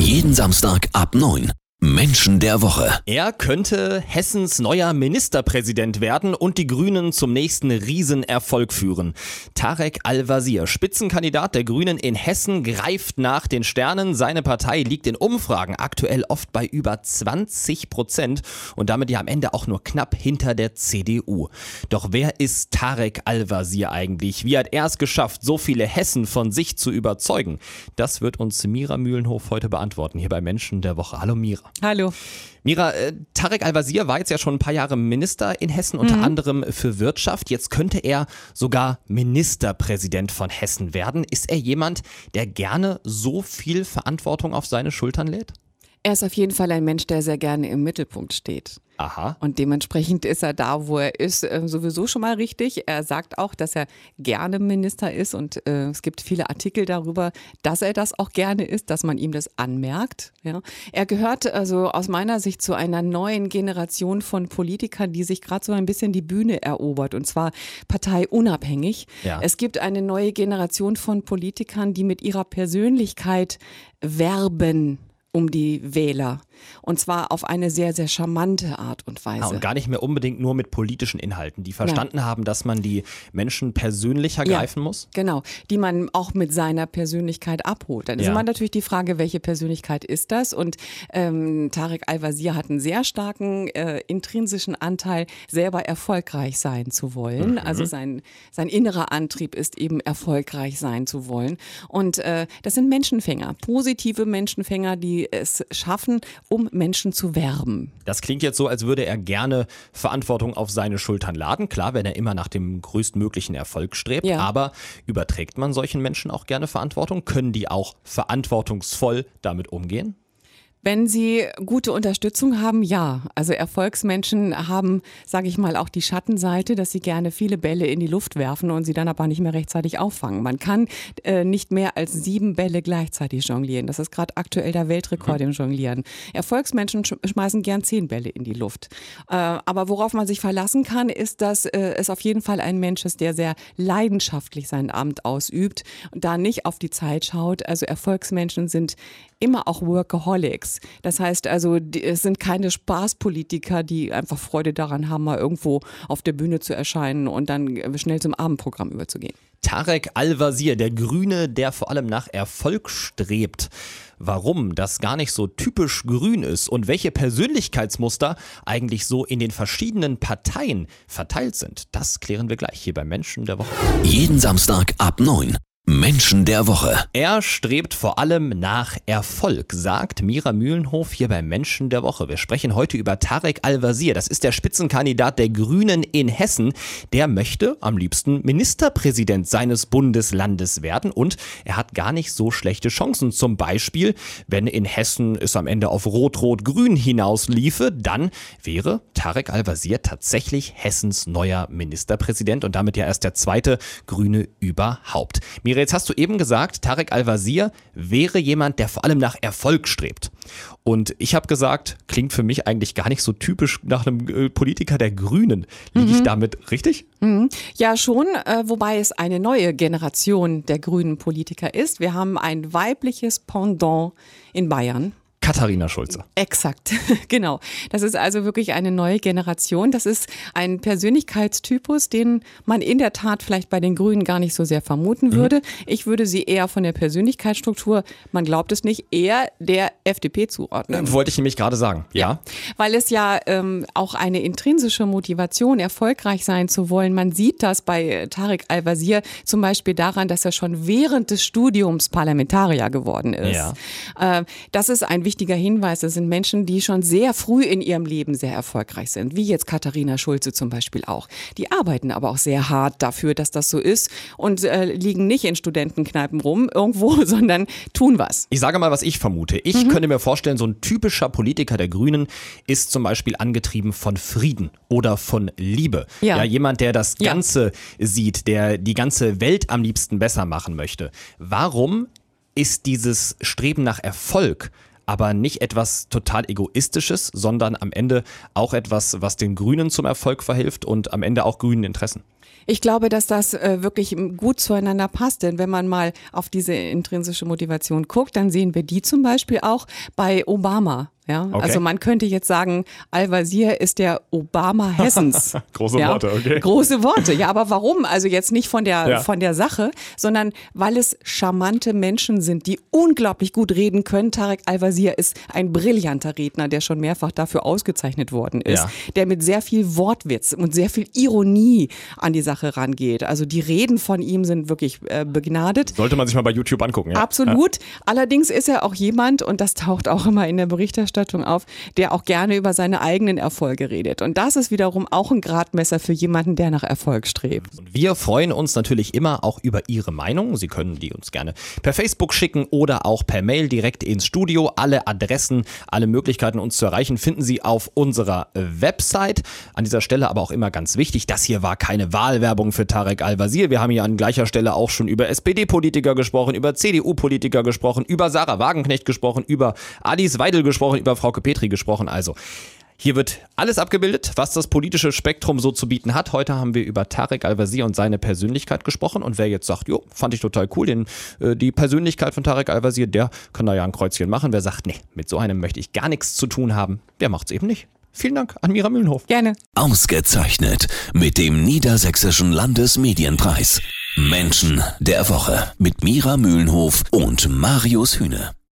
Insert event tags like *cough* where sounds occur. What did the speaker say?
Jeden Samstag ab 9. Menschen der Woche. Er könnte Hessens neuer Ministerpräsident werden und die Grünen zum nächsten Riesenerfolg führen. Tarek Al-Wazir, Spitzenkandidat der Grünen in Hessen, greift nach den Sternen. Seine Partei liegt in Umfragen aktuell oft bei über 20 Prozent und damit ja am Ende auch nur knapp hinter der CDU. Doch wer ist Tarek Al-Wazir eigentlich? Wie hat er es geschafft, so viele Hessen von sich zu überzeugen? Das wird uns Mira Mühlenhof heute beantworten, hier bei Menschen der Woche. Hallo Mira. Hallo. Mira, äh, Tarek Al-Wazir war jetzt ja schon ein paar Jahre Minister in Hessen, unter Mhm. anderem für Wirtschaft. Jetzt könnte er sogar Ministerpräsident von Hessen werden. Ist er jemand, der gerne so viel Verantwortung auf seine Schultern lädt? Er ist auf jeden Fall ein Mensch, der sehr gerne im Mittelpunkt steht. Aha. Und dementsprechend ist er da, wo er ist, äh, sowieso schon mal richtig. Er sagt auch, dass er gerne Minister ist und äh, es gibt viele Artikel darüber, dass er das auch gerne ist, dass man ihm das anmerkt. Ja. Er gehört also aus meiner Sicht zu einer neuen Generation von Politikern, die sich gerade so ein bisschen die Bühne erobert und zwar parteiunabhängig. Ja. Es gibt eine neue Generation von Politikern, die mit ihrer Persönlichkeit werben um die Wähler. Und zwar auf eine sehr, sehr charmante Art und Weise. Ah, und gar nicht mehr unbedingt nur mit politischen Inhalten, die verstanden haben, dass man die Menschen persönlicher Ja. greifen muss. Genau, die man auch mit seiner Persönlichkeit abholt. Dann ist Ja. immer natürlich die Frage, welche Persönlichkeit ist das? Und ähm, Tarek Al-Wazir hat einen sehr starken äh, intrinsischen Anteil, selber erfolgreich sein zu wollen. Also sein, sein innerer Antrieb ist eben erfolgreich sein zu wollen. Und äh, das sind Menschenfänger, positive Menschenfänger, die es schaffen, um Menschen zu werben. Das klingt jetzt so, als würde er gerne Verantwortung auf seine Schultern laden. Klar, wenn er immer nach dem größtmöglichen Erfolg strebt. Ja. Aber überträgt man solchen Menschen auch gerne Verantwortung? Können die auch verantwortungsvoll damit umgehen? Wenn sie gute Unterstützung haben, ja. Also Erfolgsmenschen haben, sage ich mal, auch die Schattenseite, dass sie gerne viele Bälle in die Luft werfen und sie dann aber nicht mehr rechtzeitig auffangen. Man kann äh, nicht mehr als sieben Bälle gleichzeitig jonglieren. Das ist gerade aktuell der Weltrekord im Jonglieren. Erfolgsmenschen sch schmeißen gern zehn Bälle in die Luft. Äh, aber worauf man sich verlassen kann, ist, dass äh, es auf jeden Fall ein Mensch ist, der sehr leidenschaftlich sein Amt ausübt und da nicht auf die Zeit schaut. Also Erfolgsmenschen sind immer auch Workaholics. Das heißt also, die, es sind keine Spaßpolitiker, die einfach Freude daran haben, mal irgendwo auf der Bühne zu erscheinen und dann äh, schnell zum Abendprogramm überzugehen. Tarek Al-Wazir, der Grüne, der vor allem nach Erfolg strebt. Warum das gar nicht so typisch grün ist und welche Persönlichkeitsmuster eigentlich so in den verschiedenen Parteien verteilt sind, das klären wir gleich hier bei Menschen der Woche. Jeden Samstag ab 9. Menschen der Woche. Er strebt vor allem nach Erfolg, sagt Mira Mühlenhof hier bei Menschen der Woche. Wir sprechen heute über Tarek Al-Wazir. Das ist der Spitzenkandidat der Grünen in Hessen. Der möchte am liebsten Ministerpräsident seines Bundeslandes werden und er hat gar nicht so schlechte Chancen. Zum Beispiel, wenn in Hessen es am Ende auf Rot-Rot-Grün hinausliefe, dann wäre Tarek Al-Wazir tatsächlich Hessens neuer Ministerpräsident und damit ja erst der zweite Grüne überhaupt. Mira, jetzt hast du eben gesagt, Tarek Al-Wazir wäre jemand, der vor allem nach Erfolg strebt. Und ich habe gesagt, klingt für mich eigentlich gar nicht so typisch nach einem äh, Politiker der Grünen. Liege ich damit richtig? Ja, schon, äh, wobei es eine neue Generation der grünen Politiker ist. Wir haben ein weibliches Pendant in Bayern. Katharina Schulze. Exakt, *laughs* genau. Das ist also wirklich eine neue Generation. Das ist ein Persönlichkeitstypus, den man in der Tat vielleicht bei den Grünen gar nicht so sehr vermuten würde. Ich würde sie eher von der Persönlichkeitsstruktur, man glaubt es nicht, eher der FDP zuordnen. Wollte ich nämlich gerade sagen. Ja. Weil es ja ähm, auch eine intrinsische Motivation, erfolgreich sein zu wollen. Man sieht das bei äh, Tarek Al-Wazir zum Beispiel daran, dass er schon während des Studiums Parlamentarier geworden ist. Ja. Äh, das ist ein wichtiger Hinweis. Das sind Menschen, die schon sehr früh in ihrem Leben sehr erfolgreich sind, wie jetzt Katharina Schulze zum Beispiel auch. Die arbeiten aber auch sehr hart dafür, dass das so ist und äh, liegen nicht in Studentenkneipen rum irgendwo, *laughs* sondern tun was. Ich sage mal, was ich vermute. Ich könnte mir vorstellen, so ein typischer Politiker der Grünen ist zum Beispiel angetrieben von Frieden oder von Liebe. Ja. jemand, der das Ja. Ganze sieht, der die ganze Welt am liebsten besser machen möchte. Warum ist dieses Streben nach Erfolg aber nicht etwas total egoistisches, sondern am Ende auch etwas, was den Grünen zum Erfolg verhilft und am Ende auch grünen Interessen? Ich glaube, dass das äh, wirklich gut zueinander passt, denn wenn man mal auf diese intrinsische Motivation guckt, dann sehen wir die zum Beispiel auch bei Obama. Ja, Okay. also man könnte jetzt sagen, Al-Wazir ist der Obama Hessens. *laughs* Große ja? Worte, okay. Große Worte. Ja, aber warum? Also jetzt nicht von der, Ja. von der Sache, sondern weil es charmante Menschen sind, die unglaublich gut reden können. Tarek Al-Wazir ist ein brillanter Redner, der schon mehrfach dafür ausgezeichnet worden ist, Ja. der mit sehr viel Wortwitz und sehr viel Ironie an die Sache rangeht. Also die Reden von ihm sind wirklich äh, begnadet. Sollte man sich mal bei YouTube angucken. Ja? Absolut. Allerdings ist er auch jemand, und das taucht auch immer in der Berichterstattung auf, der auch gerne über seine eigenen Erfolge redet. Und das ist wiederum auch ein Gradmesser für jemanden, der nach Erfolg strebt. Und wir freuen uns natürlich immer auch über Ihre Meinung. Sie können die uns gerne per Facebook schicken oder auch per Mail direkt ins Studio. Alle Adressen, alle Möglichkeiten, uns zu erreichen, finden Sie auf unserer Website. An dieser Stelle aber auch immer ganz wichtig, das hier war keine Wahlwerbung für Tarek Al-Wazir. Wir haben hier an gleicher Stelle auch schon über SPD-Politiker gesprochen, über CDU-Politiker gesprochen, über Sarah Wagenknecht gesprochen, über Alice Weidel gesprochen, über Frauke Petri gesprochen. Also hier wird alles abgebildet, was das politische Spektrum so zu bieten hat. Heute haben wir über Tarek Al-Wazir und seine Persönlichkeit gesprochen. Und wer jetzt sagt, jo, fand ich total cool, den, äh, die Persönlichkeit von Tarek Al-Wazir, der kann da ja ein Kreuzchen machen. Wer sagt, nee, mit so einem möchte ich gar nichts zu tun haben, der macht's eben nicht. Vielen Dank an Mira Mühlenhof. Gerne. Ausgezeichnet mit dem Niedersächsischen Landesmedienpreis. Menschen der Woche mit Mira Mühlenhof und Marius Hühne.